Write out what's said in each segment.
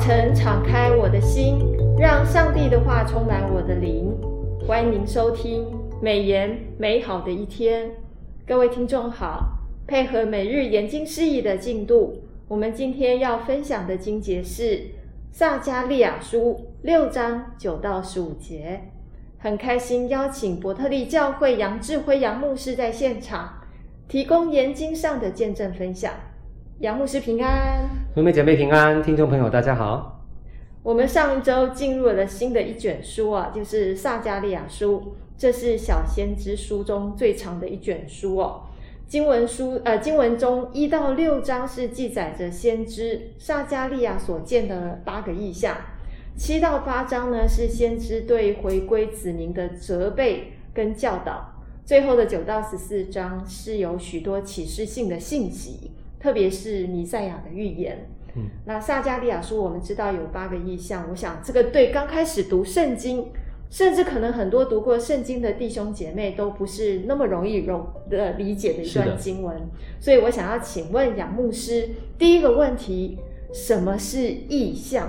晨敞开我的心，让上帝的话充满我的灵。欢迎您收听美言美好的一天。各位听众好，配合每日研经释义的进度，我们今天要分享的经节是撒迦利亚书六章九到十五节。很开心邀请伯特利教会杨志辉杨牧师在现场，提供研经上的见证分享。杨牧师平安，妹妹姐妹平安，听众朋友大家好。我们上一周进入了新的一卷书啊，就是撒迦利亚书，这是小先知书中最长的一卷书哦。经文书呃，经文中一到六章是记载着先知撒迦利亚所见的八个意象，七到八章呢是先知对回归子民的责备跟教导，最后的九到十四章是有许多启示性的信息。特别是弥赛亚的预言。嗯，那撒迦利亚书我们知道有八个意象，我想这个对刚开始读圣经，甚至可能很多读过圣经的弟兄姐妹都不是那么容易容的理解的一段经文。所以我想要请问杨牧师，第一个问题，什么是意象？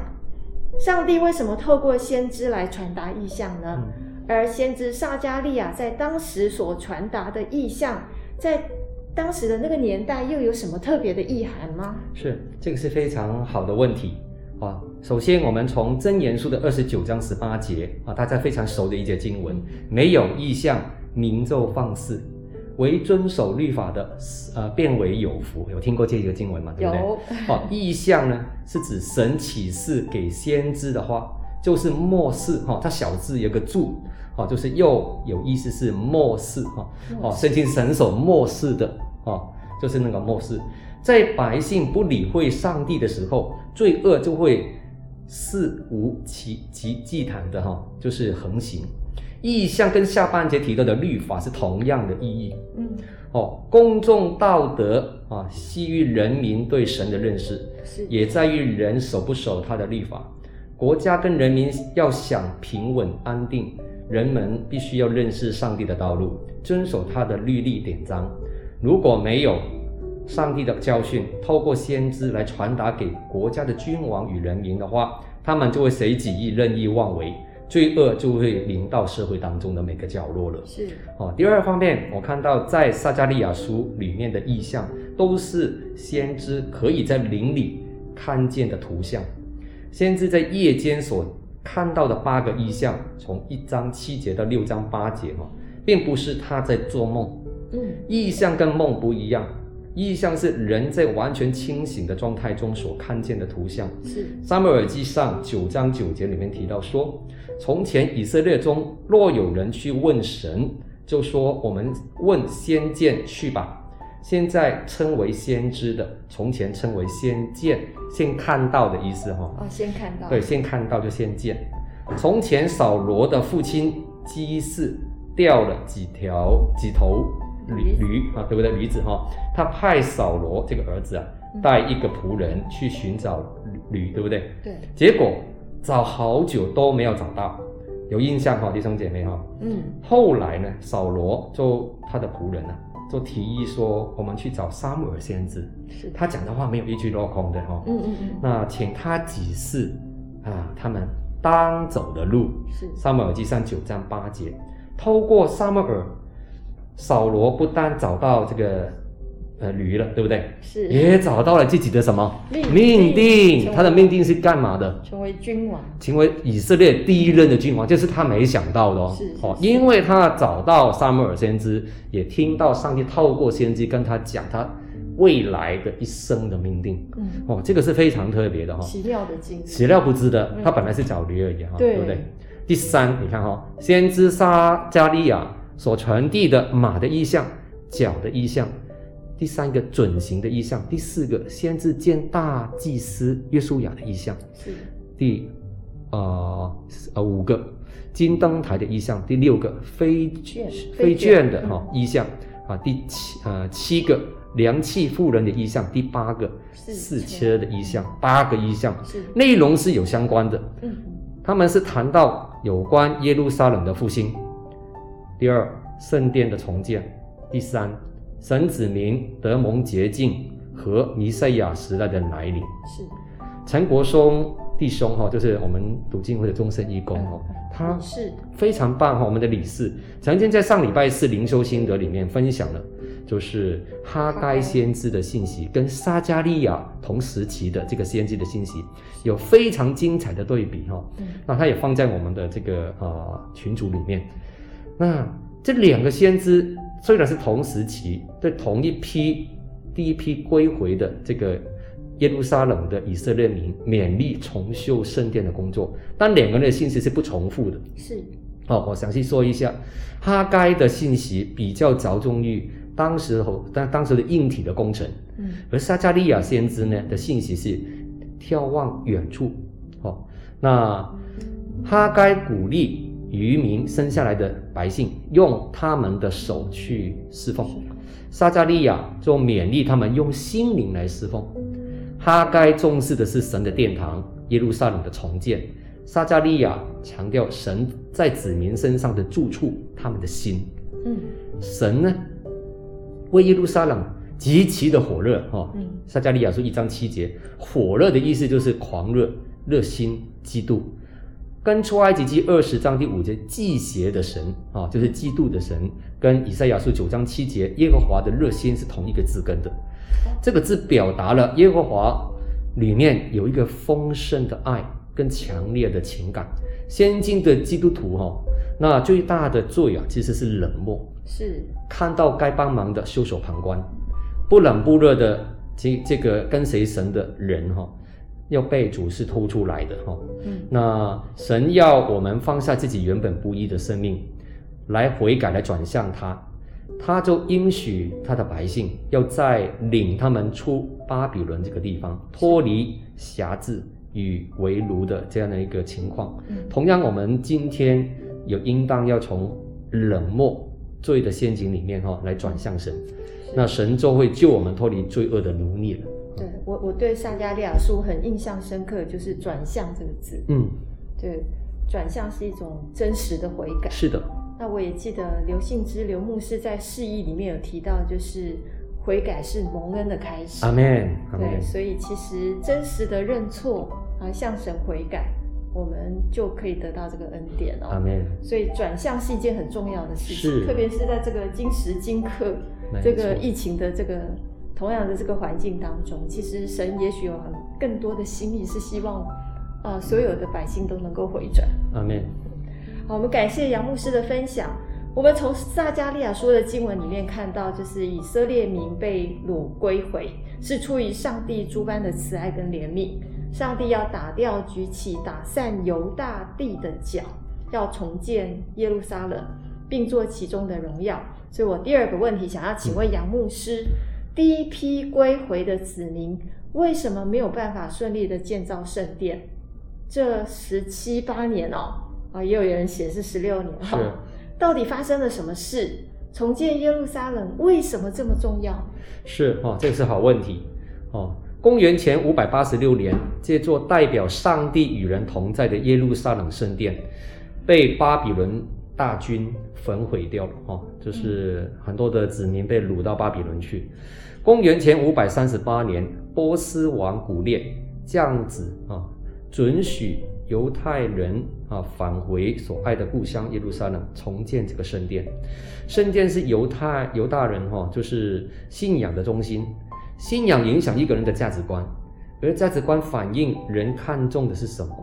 上帝为什么透过先知来传达意象呢？嗯，而先知撒迦利亚在当时所传达的意象，在当时的那个年代又有什么特别的意涵吗？是，这个是非常好的问题啊。首先，我们从真言书的二十九章十八节啊，大家非常熟的一节经文，没有意象，明咒放肆；唯遵守律法的，呃，变为有福。有听过这个经文吗？对不对？有。哦，意象呢，是指神启示给先知的话，就是末世哈，它小字有个注。哦，就是又有意思是末世哈，哦，圣经神所末世的哦，就是那个末世，在百姓不理会上帝的时候，罪恶就会肆无忌忌惮的哈，就是横行。意象跟下半节提到的律法是同样的意义，嗯，哦，公众道德啊，系于人民对神的认识，是也在于人守不守他的律法。国家跟人民要想平稳安定。人们必须要认识上帝的道路，遵守他的律例典章。如果没有上帝的教训，透过先知来传达给国家的君王与人民的话，他们就会随己意、任意妄为，罪恶就会临到社会当中的每个角落了。是。哦，第二方面，我看到在撒迦利亚书里面的意象，都是先知可以在灵里看见的图像。先知在夜间所看到的八个异象，从一章七节到六章八节哈，并不是他在做梦。嗯，异象跟梦不一样，异象是人在完全清醒的状态中所看见的图像。是，撒母耳记上九章九节里面提到说，从前以色列中若有人去问神，就说我们问先见去吧。现在称为先知的，从前称为先见，先看到的意思哈。哦，先看到。对，先看到就先见。从前扫罗的父亲基士掉了几条几头驴驴啊，对不对？驴子哈，他派扫罗这个儿子啊，带一个仆人去寻找驴，对不对？对。结果找好久都没有找到，有印象哈，弟兄姐妹哈。嗯。后来呢，扫罗就他的仆人啊。就提议说，我们去找撒母耳先知，是他讲的话没有一句落空的哈。嗯嗯嗯。那请他指示啊，他们当走的路。是。撒母耳记上九章八节，透过撒母耳，扫罗不但找到这个。呃，驴了，对不对？是，也找到了自己的什么命定？命定，他的命定是干嘛的？成为君王，成为以色列第一任的君王，这是他没想到的哦。是，是，是，哦，因为他找到撒母耳先知，也听到上帝透过先知跟他讲他未来的一生的命定。嗯，哦，这个是非常特别的哈、哦。始料的经，始料不知的，他本来是找驴而已哈，对不对？第三，你看哈、哦，先知撒迦利亚所传递的马的意象，角的意象。第三个准型的意象，第四个先知见大祭司约书亚的意象，是。第呃呃五个金灯台的意象，第六个飞卷飞卷的哈意象啊，第七呃七个良器妇人的意象，第八个四车的意象，八个意象内容是有相关的，嗯，他们是谈到有关耶路撒冷的复兴，第二圣殿的重建，第三。神子民得蒙洁净和弥赛亚时代的来临。是陈国松弟兄哈，就是我们读经会的终身义工哦，他是非常棒哈。我们的理事曾经在上礼拜四灵修心得里面分享了，就是哈该先知的信息跟撒加利亚同时期的这个先知的信息有非常精彩的对比哈。那他也放在我们的这个呃群组里面。那这两个先知虽然是同时期，对同一批第一批归回的这个。耶路撒冷的以色列民勉力重修圣殿的工作，但两个人的信息是不重复的。是，哦，我详细说一下，哈该的信息比较着重于当时候，但当时的硬体的工程，嗯，而撒迦利亚先知呢的信息是眺望远处。哦，那哈该鼓励余民生下来的百姓用他们的手去侍奉，撒迦利亚就勉励他们用心灵来侍奉。哈该重视的是神的殿堂耶路撒冷的重建，撒迦利亚强调神在子民身上的住处，他们的心。嗯，神呢为耶路撒冷极其的火热哈。嗯，撒迦利亚说一章七节，火热的意思就是狂热、热心、嫉妒，跟出埃及记二十章第五节忌邪的神啊，就是嫉妒的神，跟以赛亚书九章七节耶和华的热心是同一个字根的。这个字表达了耶和华里面有一个丰盛的爱跟强烈的情感。先进的基督徒哈、哦，那最大的罪啊，其实是冷漠，是看到该帮忙的袖手旁观，不冷不热的这这个跟随神的人哈、哦，要被主是偷出来的哈。嗯，那神要我们放下自己原本不义的生命，来悔改，来转向他。他就应许他的百姓，要再领他们出巴比伦这个地方，脱离辖制与为奴的这样的一个情况。同样，我们今天有应当要从冷漠罪的陷阱里面哈来转向神，那神就会救我们脱离罪恶的奴隶了。对我，我对撒迦利亚书很印象深刻，就是“转向”这个字。嗯，对，转向是一种真实的悔改。是的。那我也记得刘信之刘牧师在释义里面有提到，就是悔改是蒙恩的开始。阿门。对，所以其实真实的认错啊，向神悔改，我们就可以得到这个恩典哦。阿门。所以转向是一件很重要的事情，特别是在这个今时今刻这个疫情的这个同样的这个环境当中，其实神也许有很更多的心意，是希望啊所有的百姓都能够回转。阿门。好，我们感谢杨牧师的分享。我们从撒迦利亚书的经文里面看到，就是以色列民被掳归回，是出于上帝诸般的慈爱跟怜悯。上帝要打掉、举起、打散犹大地的脚，要重建耶路撒冷，并做其中的荣耀。所以我第二个问题想要请问杨牧师：第一批归回的子民为什么没有办法顺利的建造圣殿？这十七八年哦。啊，也有人写是十六年哈，是到底发生了什么事？重建耶路撒冷为什么这么重要？是哦，这个是好问题哦。公元前五百八十六年，这座代表上帝与人同在的耶路撒冷圣殿，被巴比伦大军焚毁掉了哦，就是很多的子民被掳到巴比伦去。公元前五百三十八年，波斯王古列降旨啊，准许。犹太人啊，返回所爱的故乡耶路撒冷，重建这个圣殿。圣殿是犹太犹大人哈，就是信仰的中心。信仰影响一个人的价值观，而价值观反映人看重的是什么？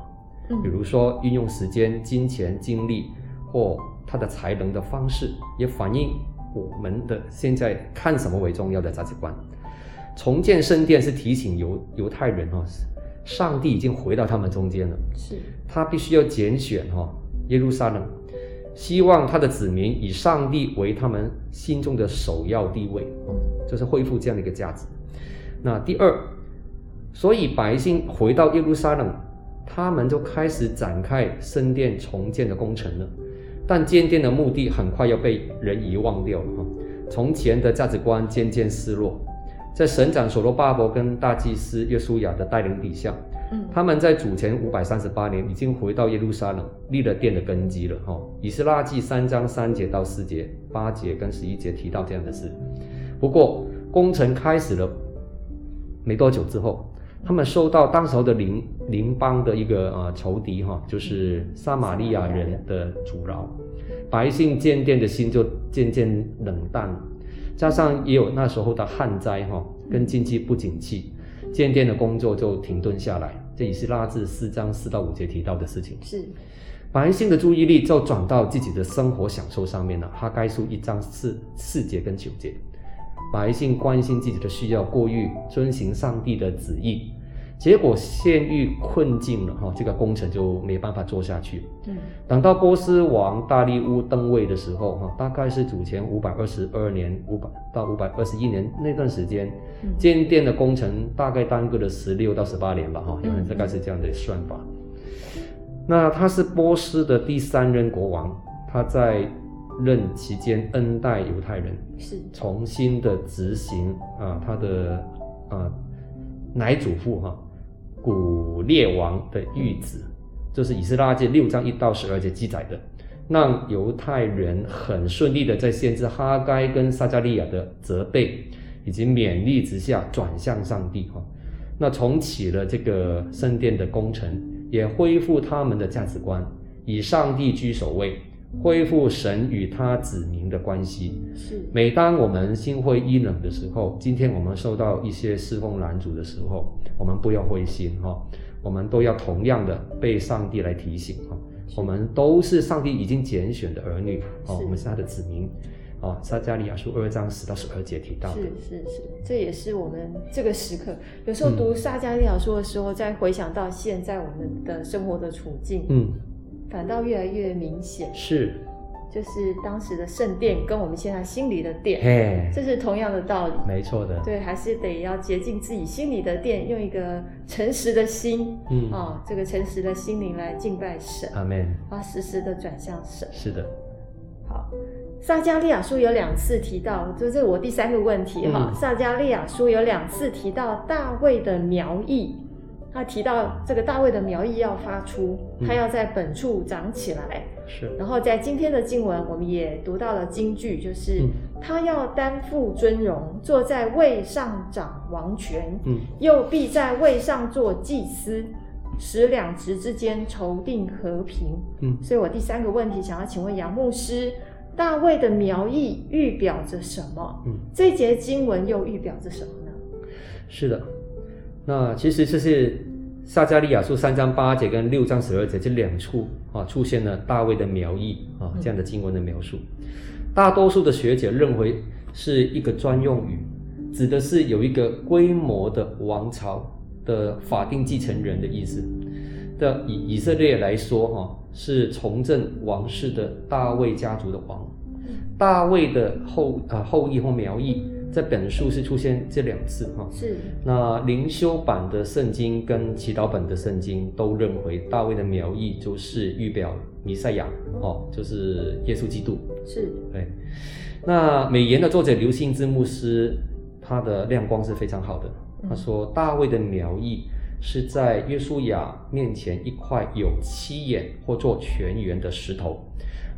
比如说运用时间、金钱、精力或他的才能的方式，也反映我们的现在看什么为重要的价值观。重建圣殿是提醒犹犹太人哦。上帝已经回到他们中间了，是他必须要拣选哈耶路撒冷，希望他的子民以上帝为他们心中的首要地位，就是恢复这样的一个价值。那第二，所以百姓回到耶路撒冷，他们就开始展开圣殿重建的工程了。但建殿的目的很快要被人遗忘掉了哈，从前的价值观渐渐失落。在省长所罗巴伯跟大祭司约书亚的带领底下，嗯，他们在主前五百三十八年已经回到耶路撒冷，立了殿的根基了。哈，以斯拉记三章三节到四节、八节跟十一节提到这样的事。不过工程开始了没多久之后，他们受到当时候的邻邻邦的一个呃仇敌哈，就是撒玛利亚人的阻挠，百姓渐渐的心就渐渐冷淡，加上也有那时候的旱灾哈，跟经济不景气，渐渐的工作就停顿下来。这也是拉至四章四到五节提到的事情。是。百姓的注意力就转到自己的生活享受上面了。哈该书一章四四节跟九节，百姓关心自己的需要，过于遵行上帝的旨意，结果陷于困境了哈，这个工程就没办法做下去。嗯，等到波斯王大利乌登位的时候哈，大概是主前五百二十二年五百到五百二十一年那段时间，建殿的工程大概耽搁了十六到十八年吧哈，因为大概是这样的算法。那他是波斯的第三任国王，他在任期间恩待犹太人，是重新的执行啊他的啊奶祖父哈、啊、古列王的谕旨，就是以斯拉记六章一到十二节记载的，让犹太人很顺利的在先知哈该跟撒迦利亚的责备以及勉励之下转向上帝哈、那重启了这个圣殿的工程。也恢复他们的价值观，以上帝居首位，恢复神与他子民的关系。是。每当我们心灰意冷的时候，今天我们受到一些侍奉拦阻的时候，我们不要灰心哈，我们都要同样的被上帝来提醒哈，我们都是上帝已经拣选的儿女哦，我们是他的子民。啊，撒迦利亚书二章十到十二节提到的，是是是，这也是我们这个时刻，有时候读撒迦利亚书的时候，再回想到现在我们的生活的处境，嗯，反倒越来越明显。是，就是当时的圣殿跟我们现在心里的殿，嘿，这是同样的道理，没错的。对，还是得要洁净自己心里的殿，用一个诚实的心，嗯啊，这个诚实的心灵来敬拜神。阿门。啊，时时的转向神。是的。好。撒迦利亚书有两次提到，这是我第三个问题哈。撒迦利亚书有两次提到大卫的苗裔，他提到这个大卫的苗裔要发出，他要在本处长起来。是。然后在今天的经文，我们也读到了金句，就是他要担负尊荣，坐在位上掌王权，嗯，又必在位上做祭司，使两职之间筹定和平。嗯。所以我第三个问题想要请问杨牧师。大卫的苗裔预表着什么？嗯，这节经文又预表着什么呢？是的，那其实这是撒迦利亚书三章八节跟六章十二节这两处啊，出现了大卫的苗裔啊这样的经文的描述。大多数的学者认为是一个专用语，指的是有一个规模的王朝的法定继承人的意思。的以以色列来说，哈，是重振王室的大卫家族的王，大卫的后啊后裔或苗裔，在本书是出现这两次，哈，是。那灵修版的圣经跟祈祷本的圣经都认为大卫的苗裔就是预表弥赛亚，哦，就是耶稣基督，是。对。那美言的作者刘信之牧师，他的亮光是非常好的，他说大卫的苗裔。是在约书亚面前一块有七眼或做全圆的石头，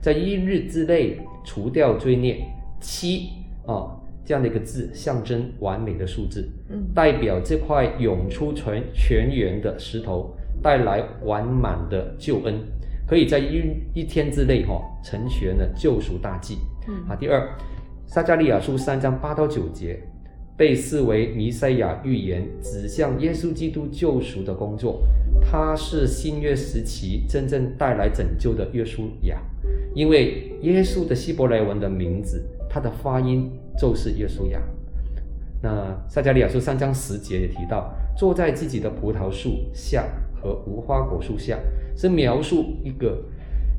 在一日之内除掉罪孽。七啊，这样的一个字象征完美的数字，嗯，代表这块涌出全泉源的石头带来完满的救恩，可以在一一天之内哈、哦、成全了救赎大计。嗯，啊，第二，撒迦利亚书三章八到九节。被视为弥赛亚预言指向耶稣基督救赎的工作，他是新约时期真正带来拯救的约书亚，因为耶稣的希伯来文的名字，它的发音就是耶稣呀。那撒迦利亚书三章十节也提到，坐在自己的葡萄树下和无花果树下，是描述一个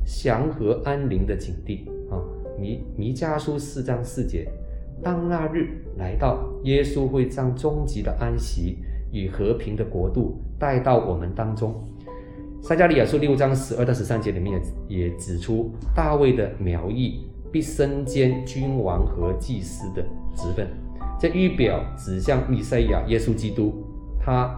祥和安宁的境地啊。弥弥迦书四章四节。当那日来到，耶稣会将终极的安息与和平的国度带到我们当中。撒迦利亚书六章十二到十三节里面也指出，大卫的苗裔必身兼君王和祭司的职分，这预表指向弥赛亚耶稣基督，他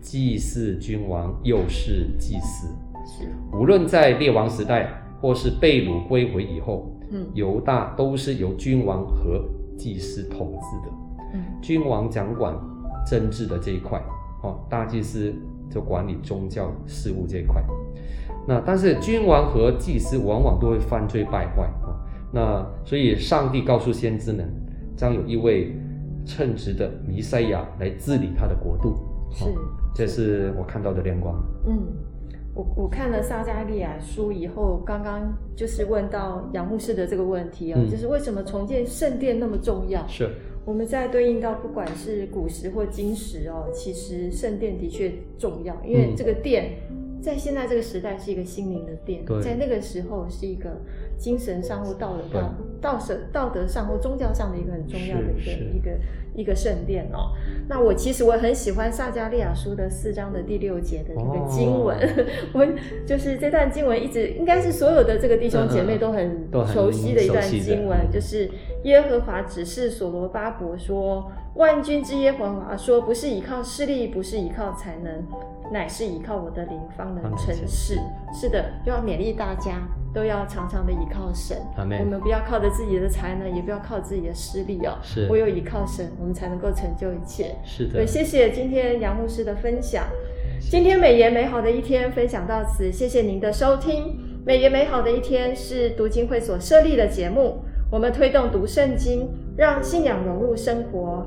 既是君王又是祭司。是，无论在列王时代或是被掳归回以后，嗯，犹大都是由君王和祭司统治的，嗯，君王掌管政治的这一块，哦，大祭司就管理宗教事务这一块。那但是君王和祭司往往都会犯罪败坏哦。那所以上帝告诉先知们，将有一位称职的弥赛亚来治理他的国度。是，这是我看到的亮光。嗯，我我看了撒迦利亚书以后，刚刚就是问到杨牧师的这个问题哦，嗯、就是为什么重建圣殿那么重要？是。我们在对应到不管是古时或今时哦，其实圣殿的确重要，因为这个殿在现在这个时代是一个心灵的殿，在那个时候是一个精神上或道德上、道德道德上或宗教上的一个很重要的一个一个一个圣殿哦。那我其实我很喜欢撒迦利亚书的四章的第六节的那个经文，哦、我就是这段经文一直应该是所有的这个弟兄姐妹都很 熟悉的一段经文，就是。耶和华指示所罗巴伯说：“万军之耶和华说，不是依靠势力，不是依靠才能，乃是依靠我的灵方能成事。是的，就要勉励大家，都要常常的依靠神。我们不要靠着自己的才能，也不要靠自己的势力哦。是，唯有依靠神，我们才能够成就一切。是的。对，谢谢今天杨牧师的分享。今天美言美好的一天分享到此，谢谢您的收听。美言美好的一天是读经会所设立的节目。我们推动读圣经，让信仰融入生活，